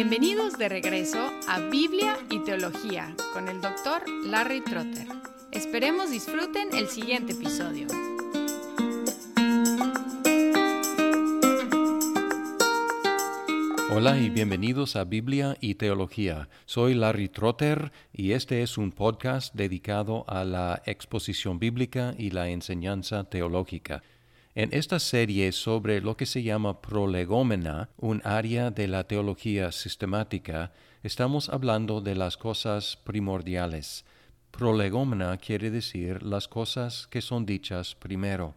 Bienvenidos de regreso a Biblia y Teología con el doctor Larry Trotter. Esperemos disfruten el siguiente episodio. Hola y bienvenidos a Biblia y Teología. Soy Larry Trotter y este es un podcast dedicado a la exposición bíblica y la enseñanza teológica. En esta serie sobre lo que se llama prolegómena, un área de la teología sistemática, estamos hablando de las cosas primordiales. Prolegómena quiere decir las cosas que son dichas primero.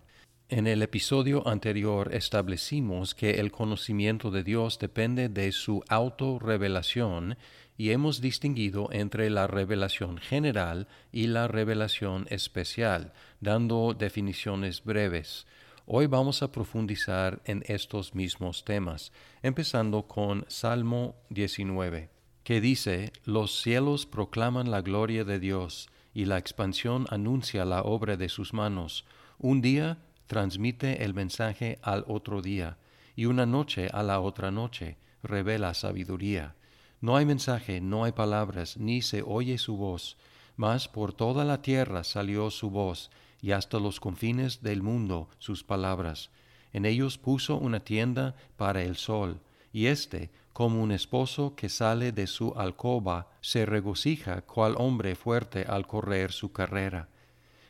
En el episodio anterior establecimos que el conocimiento de Dios depende de su autorrevelación y hemos distinguido entre la revelación general y la revelación especial, dando definiciones breves. Hoy vamos a profundizar en estos mismos temas, empezando con Salmo 19, que dice, Los cielos proclaman la gloria de Dios, y la expansión anuncia la obra de sus manos. Un día transmite el mensaje al otro día, y una noche a la otra noche revela sabiduría. No hay mensaje, no hay palabras, ni se oye su voz, mas por toda la tierra salió su voz, y hasta los confines del mundo sus palabras. En ellos puso una tienda para el sol, y éste, como un esposo que sale de su alcoba, se regocija cual hombre fuerte al correr su carrera.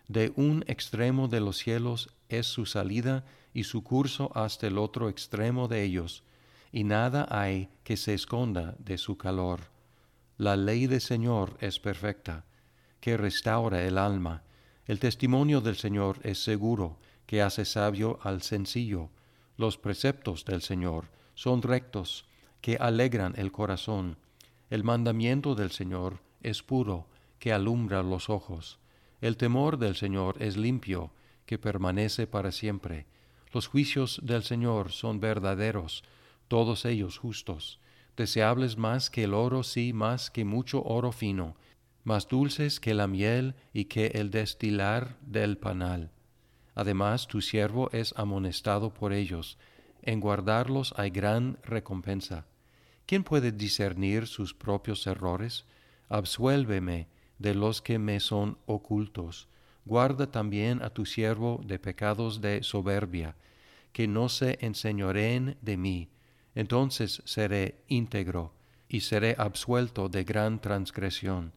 De un extremo de los cielos es su salida y su curso hasta el otro extremo de ellos, y nada hay que se esconda de su calor. La ley del Señor es perfecta, que restaura el alma, el testimonio del Señor es seguro, que hace sabio al sencillo. Los preceptos del Señor son rectos, que alegran el corazón. El mandamiento del Señor es puro, que alumbra los ojos. El temor del Señor es limpio, que permanece para siempre. Los juicios del Señor son verdaderos, todos ellos justos, deseables más que el oro, sí, más que mucho oro fino, más dulces que la miel y que el destilar del panal. Además, tu siervo es amonestado por ellos, en guardarlos hay gran recompensa. ¿Quién puede discernir sus propios errores? Absuélveme de los que me son ocultos. Guarda también a tu siervo de pecados de soberbia, que no se enseñoreen de mí. Entonces seré íntegro y seré absuelto de gran transgresión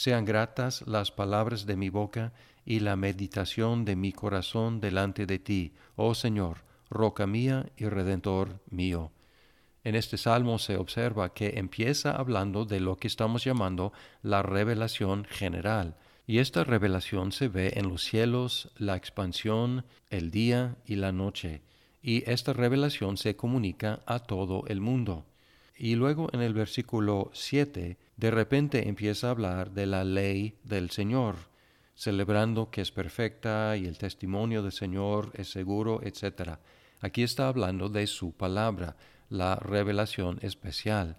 sean gratas las palabras de mi boca y la meditación de mi corazón delante de ti, oh Señor, roca mía y redentor mío. En este salmo se observa que empieza hablando de lo que estamos llamando la revelación general, y esta revelación se ve en los cielos, la expansión, el día y la noche, y esta revelación se comunica a todo el mundo. Y luego en el versículo 7 de repente empieza a hablar de la ley del Señor, celebrando que es perfecta y el testimonio del Señor es seguro, etc. Aquí está hablando de su palabra, la revelación especial.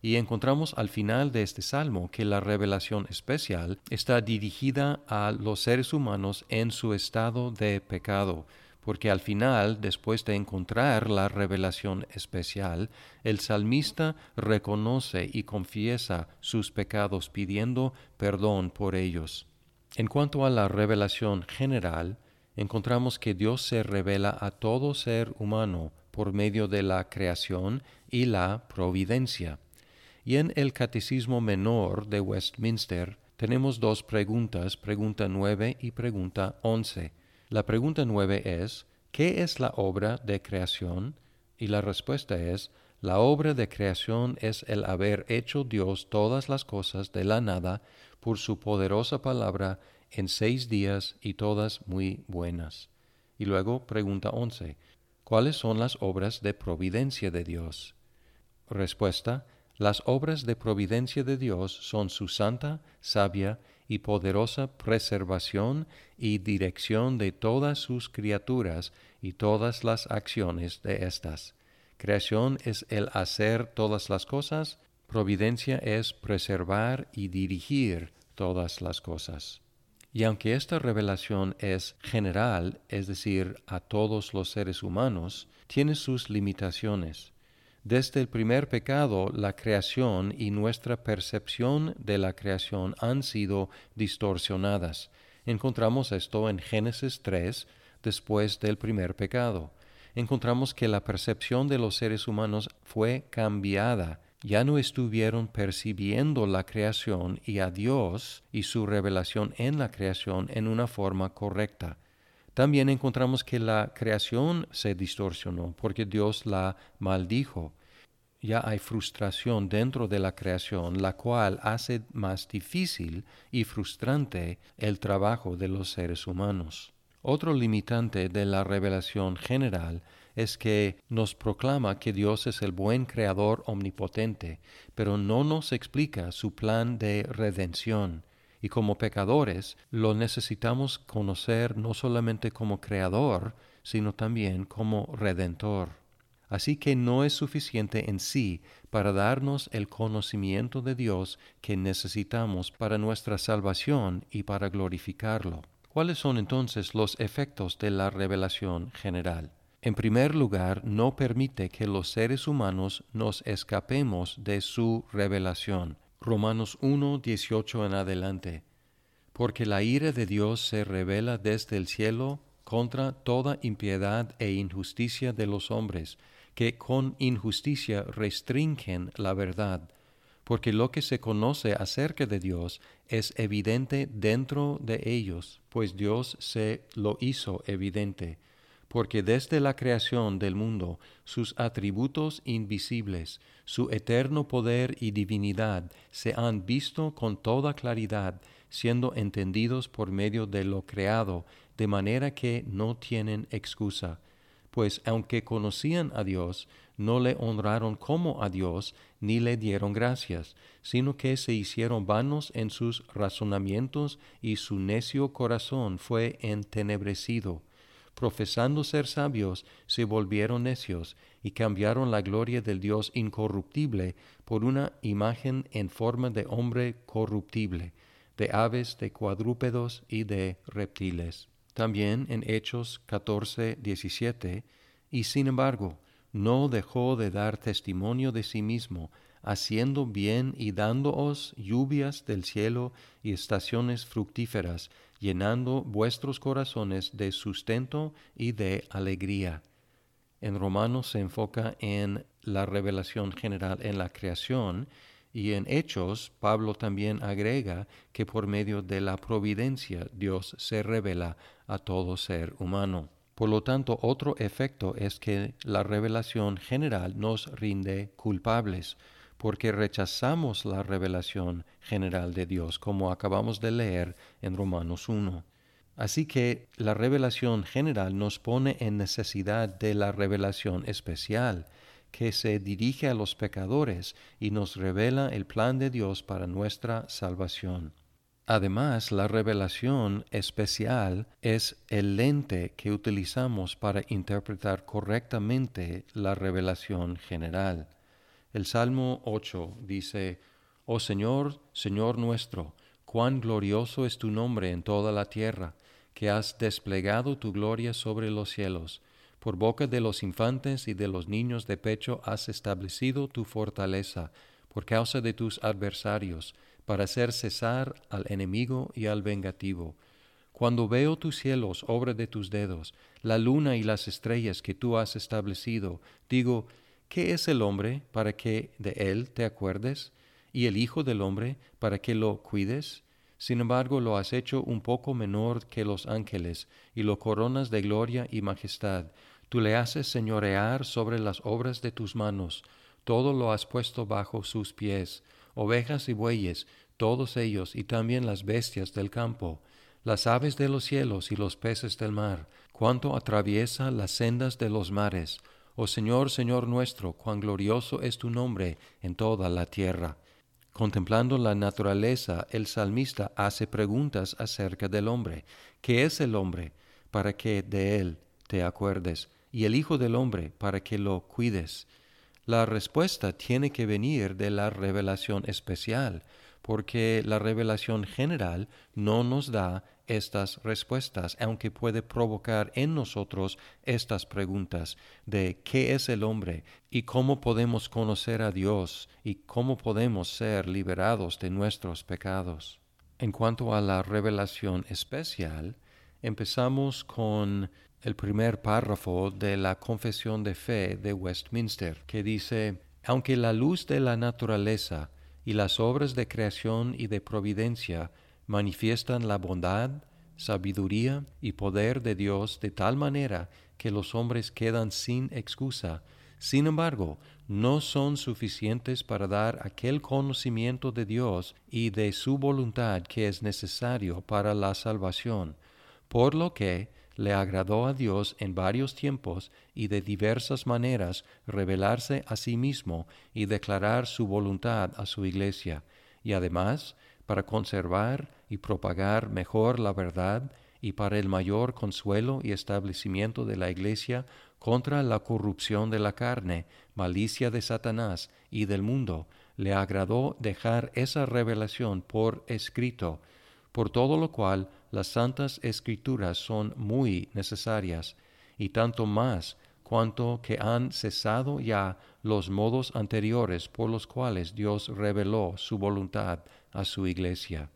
Y encontramos al final de este salmo que la revelación especial está dirigida a los seres humanos en su estado de pecado, porque al final, después de encontrar la revelación especial, el salmista reconoce y confiesa sus pecados pidiendo perdón por ellos. En cuanto a la revelación general, encontramos que Dios se revela a todo ser humano por medio de la creación y la providencia. Y en el Catecismo Menor de Westminster tenemos dos preguntas, pregunta nueve y pregunta once la pregunta nueve es, ¿qué es la obra de creación? Y la respuesta es, la obra de creación es el haber hecho Dios todas las cosas de la nada por su poderosa palabra en seis días y todas muy buenas. Y luego pregunta once, ¿cuáles son las obras de providencia de Dios? Respuesta, las obras de providencia de Dios son su santa, sabia y poderosa preservación y dirección de todas sus criaturas y todas las acciones de éstas. Creación es el hacer todas las cosas, providencia es preservar y dirigir todas las cosas. Y aunque esta revelación es general, es decir, a todos los seres humanos, tiene sus limitaciones. Desde el primer pecado, la creación y nuestra percepción de la creación han sido distorsionadas. Encontramos esto en Génesis 3, después del primer pecado. Encontramos que la percepción de los seres humanos fue cambiada. Ya no estuvieron percibiendo la creación y a Dios y su revelación en la creación en una forma correcta. También encontramos que la creación se distorsionó porque Dios la maldijo. Ya hay frustración dentro de la creación, la cual hace más difícil y frustrante el trabajo de los seres humanos. Otro limitante de la revelación general es que nos proclama que Dios es el buen creador omnipotente, pero no nos explica su plan de redención y como pecadores lo necesitamos conocer no solamente como creador, sino también como redentor. Así que no es suficiente en sí para darnos el conocimiento de Dios que necesitamos para nuestra salvación y para glorificarlo. ¿Cuáles son entonces los efectos de la revelación general? En primer lugar, no permite que los seres humanos nos escapemos de su revelación. Romanos 1, 18 en adelante. Porque la ira de Dios se revela desde el cielo contra toda impiedad e injusticia de los hombres, que con injusticia restringen la verdad, porque lo que se conoce acerca de Dios es evidente dentro de ellos, pues Dios se lo hizo evidente porque desde la creación del mundo sus atributos invisibles, su eterno poder y divinidad se han visto con toda claridad, siendo entendidos por medio de lo creado, de manera que no tienen excusa. Pues aunque conocían a Dios, no le honraron como a Dios, ni le dieron gracias, sino que se hicieron vanos en sus razonamientos y su necio corazón fue entenebrecido profesando ser sabios, se volvieron necios y cambiaron la gloria del Dios incorruptible por una imagen en forma de hombre corruptible, de aves, de cuadrúpedos y de reptiles. También en Hechos 14, 17, y sin embargo, no dejó de dar testimonio de sí mismo, haciendo bien y dándoos lluvias del cielo y estaciones fructíferas, llenando vuestros corazones de sustento y de alegría. En Romanos se enfoca en la revelación general en la creación y en Hechos Pablo también agrega que por medio de la providencia Dios se revela a todo ser humano. Por lo tanto, otro efecto es que la revelación general nos rinde culpables, porque rechazamos la revelación general de Dios, como acabamos de leer en Romanos 1. Así que la revelación general nos pone en necesidad de la revelación especial, que se dirige a los pecadores y nos revela el plan de Dios para nuestra salvación. Además, la revelación especial es el lente que utilizamos para interpretar correctamente la revelación general. El Salmo 8 dice, Oh Señor, Señor nuestro, cuán glorioso es tu nombre en toda la tierra, que has desplegado tu gloria sobre los cielos. Por boca de los infantes y de los niños de pecho has establecido tu fortaleza, por causa de tus adversarios, para hacer cesar al enemigo y al vengativo. Cuando veo tus cielos, obra de tus dedos, la luna y las estrellas que tú has establecido, digo, ¿Qué es el hombre para que de él te acuerdes? ¿Y el Hijo del hombre para que lo cuides? Sin embargo, lo has hecho un poco menor que los ángeles, y lo coronas de gloria y majestad. Tú le haces señorear sobre las obras de tus manos, todo lo has puesto bajo sus pies, ovejas y bueyes, todos ellos, y también las bestias del campo, las aves de los cielos y los peces del mar, cuanto atraviesa las sendas de los mares, Oh Señor, Señor nuestro, cuán glorioso es tu nombre en toda la tierra. Contemplando la naturaleza, el salmista hace preguntas acerca del hombre. ¿Qué es el hombre para que de él te acuerdes? Y el Hijo del hombre para que lo cuides. La respuesta tiene que venir de la revelación especial, porque la revelación general no nos da estas respuestas, aunque puede provocar en nosotros estas preguntas de qué es el hombre y cómo podemos conocer a Dios y cómo podemos ser liberados de nuestros pecados. En cuanto a la revelación especial, empezamos con el primer párrafo de la Confesión de Fe de Westminster, que dice, aunque la luz de la naturaleza y las obras de creación y de providencia manifiestan la bondad, sabiduría y poder de Dios de tal manera que los hombres quedan sin excusa, sin embargo, no son suficientes para dar aquel conocimiento de Dios y de su voluntad que es necesario para la salvación, por lo que le agradó a Dios en varios tiempos y de diversas maneras revelarse a sí mismo y declarar su voluntad a su iglesia, y además para conservar y propagar mejor la verdad y para el mayor consuelo y establecimiento de la iglesia contra la corrupción de la carne, malicia de Satanás y del mundo, le agradó dejar esa revelación por escrito, por todo lo cual las santas escrituras son muy necesarias, y tanto más cuanto que han cesado ya los modos anteriores por los cuales Dios reveló su voluntad a su iglesia.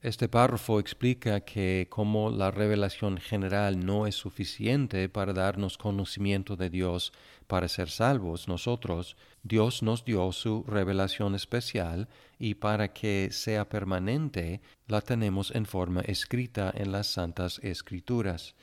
Este párrafo explica que como la revelación general no es suficiente para darnos conocimiento de Dios para ser salvos nosotros, Dios nos dio su revelación especial y para que sea permanente la tenemos en forma escrita en las santas escrituras.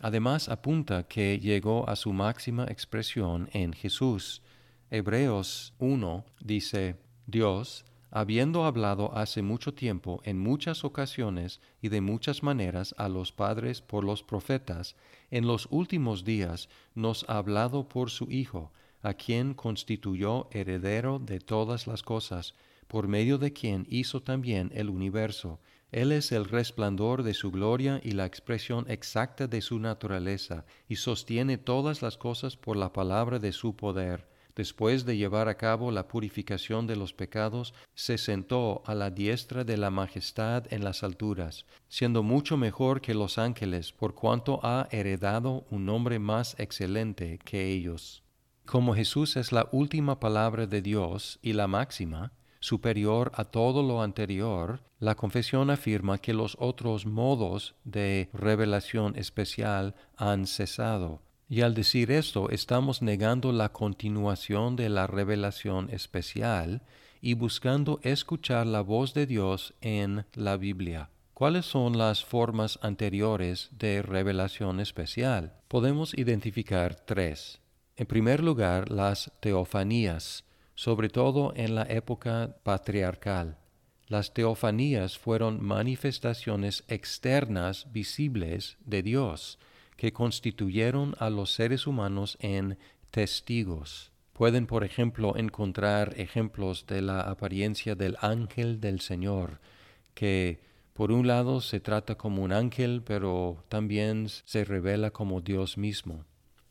Además apunta que llegó a su máxima expresión en Jesús. Hebreos 1 dice, Dios, habiendo hablado hace mucho tiempo en muchas ocasiones y de muchas maneras a los padres por los profetas, en los últimos días nos ha hablado por su Hijo, a quien constituyó heredero de todas las cosas, por medio de quien hizo también el universo. Él es el resplandor de su gloria y la expresión exacta de su naturaleza, y sostiene todas las cosas por la palabra de su poder después de llevar a cabo la purificación de los pecados, se sentó a la diestra de la majestad en las alturas, siendo mucho mejor que los ángeles, por cuanto ha heredado un nombre más excelente que ellos. Como Jesús es la última palabra de Dios y la máxima, superior a todo lo anterior, la confesión afirma que los otros modos de revelación especial han cesado, y al decir esto estamos negando la continuación de la revelación especial y buscando escuchar la voz de Dios en la Biblia. ¿Cuáles son las formas anteriores de revelación especial? Podemos identificar tres. En primer lugar, las teofanías, sobre todo en la época patriarcal. Las teofanías fueron manifestaciones externas visibles de Dios, que constituyeron a los seres humanos en testigos. Pueden, por ejemplo, encontrar ejemplos de la apariencia del ángel del Señor, que por un lado se trata como un ángel, pero también se revela como Dios mismo.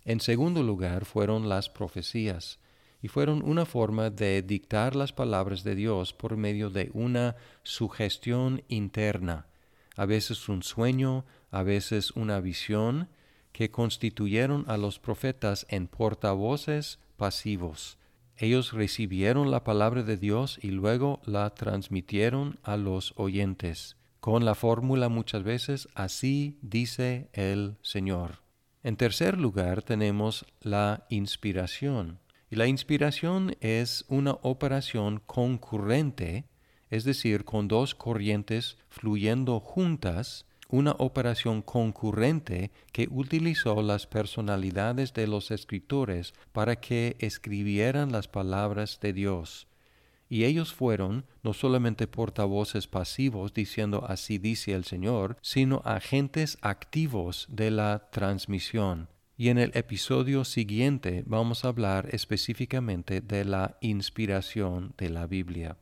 En segundo lugar fueron las profecías, y fueron una forma de dictar las palabras de Dios por medio de una sugestión interna, a veces un sueño, a veces una visión, que constituyeron a los profetas en portavoces pasivos. Ellos recibieron la palabra de Dios y luego la transmitieron a los oyentes, con la fórmula muchas veces, así dice el Señor. En tercer lugar tenemos la inspiración. Y la inspiración es una operación concurrente, es decir, con dos corrientes fluyendo juntas, una operación concurrente que utilizó las personalidades de los escritores para que escribieran las palabras de Dios. Y ellos fueron no solamente portavoces pasivos diciendo así dice el Señor, sino agentes activos de la transmisión. Y en el episodio siguiente vamos a hablar específicamente de la inspiración de la Biblia.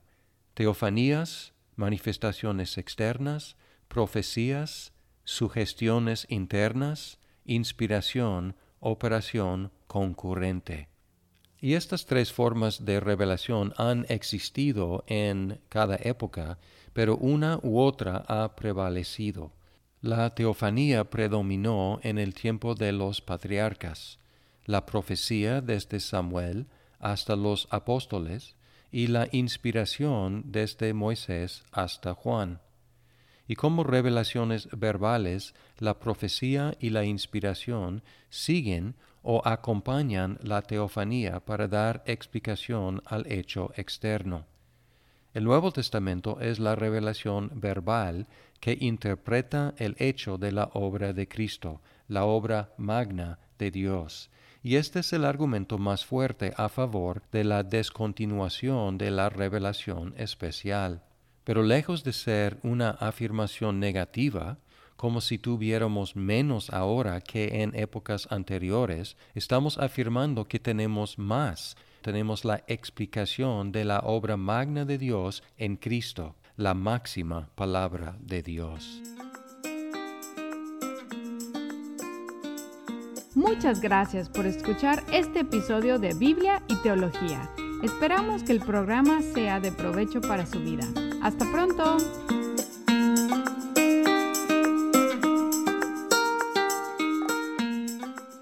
Teofanías, manifestaciones externas, profecías, sugestiones internas, inspiración, operación concurrente. Y estas tres formas de revelación han existido en cada época, pero una u otra ha prevalecido. La teofanía predominó en el tiempo de los patriarcas, la profecía desde Samuel hasta los apóstoles y la inspiración desde Moisés hasta Juan. Y como revelaciones verbales, la profecía y la inspiración siguen o acompañan la teofanía para dar explicación al hecho externo. El Nuevo Testamento es la revelación verbal que interpreta el hecho de la obra de Cristo, la obra magna de Dios. Y este es el argumento más fuerte a favor de la descontinuación de la revelación especial. Pero lejos de ser una afirmación negativa, como si tuviéramos menos ahora que en épocas anteriores, estamos afirmando que tenemos más, tenemos la explicación de la obra magna de Dios en Cristo la máxima palabra de Dios. Muchas gracias por escuchar este episodio de Biblia y Teología. Esperamos que el programa sea de provecho para su vida. Hasta pronto.